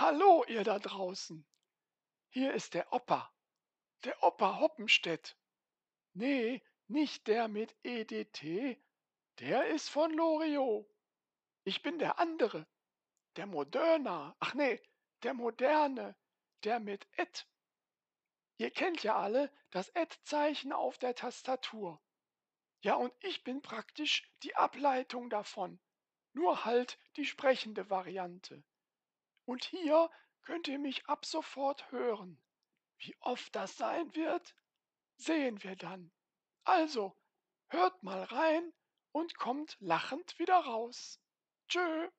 Hallo, ihr da draußen. Hier ist der Opa. Der Opa Hoppenstedt. Nee, nicht der mit EDT. Der ist von Loriot. Ich bin der andere. Der Moderna. Ach nee, der Moderne. Der mit Ed. Ihr kennt ja alle das Ed-Zeichen auf der Tastatur. Ja, und ich bin praktisch die Ableitung davon. Nur halt die sprechende Variante. Und hier könnt ihr mich ab sofort hören. Wie oft das sein wird, sehen wir dann. Also, hört mal rein und kommt lachend wieder raus. Tschö.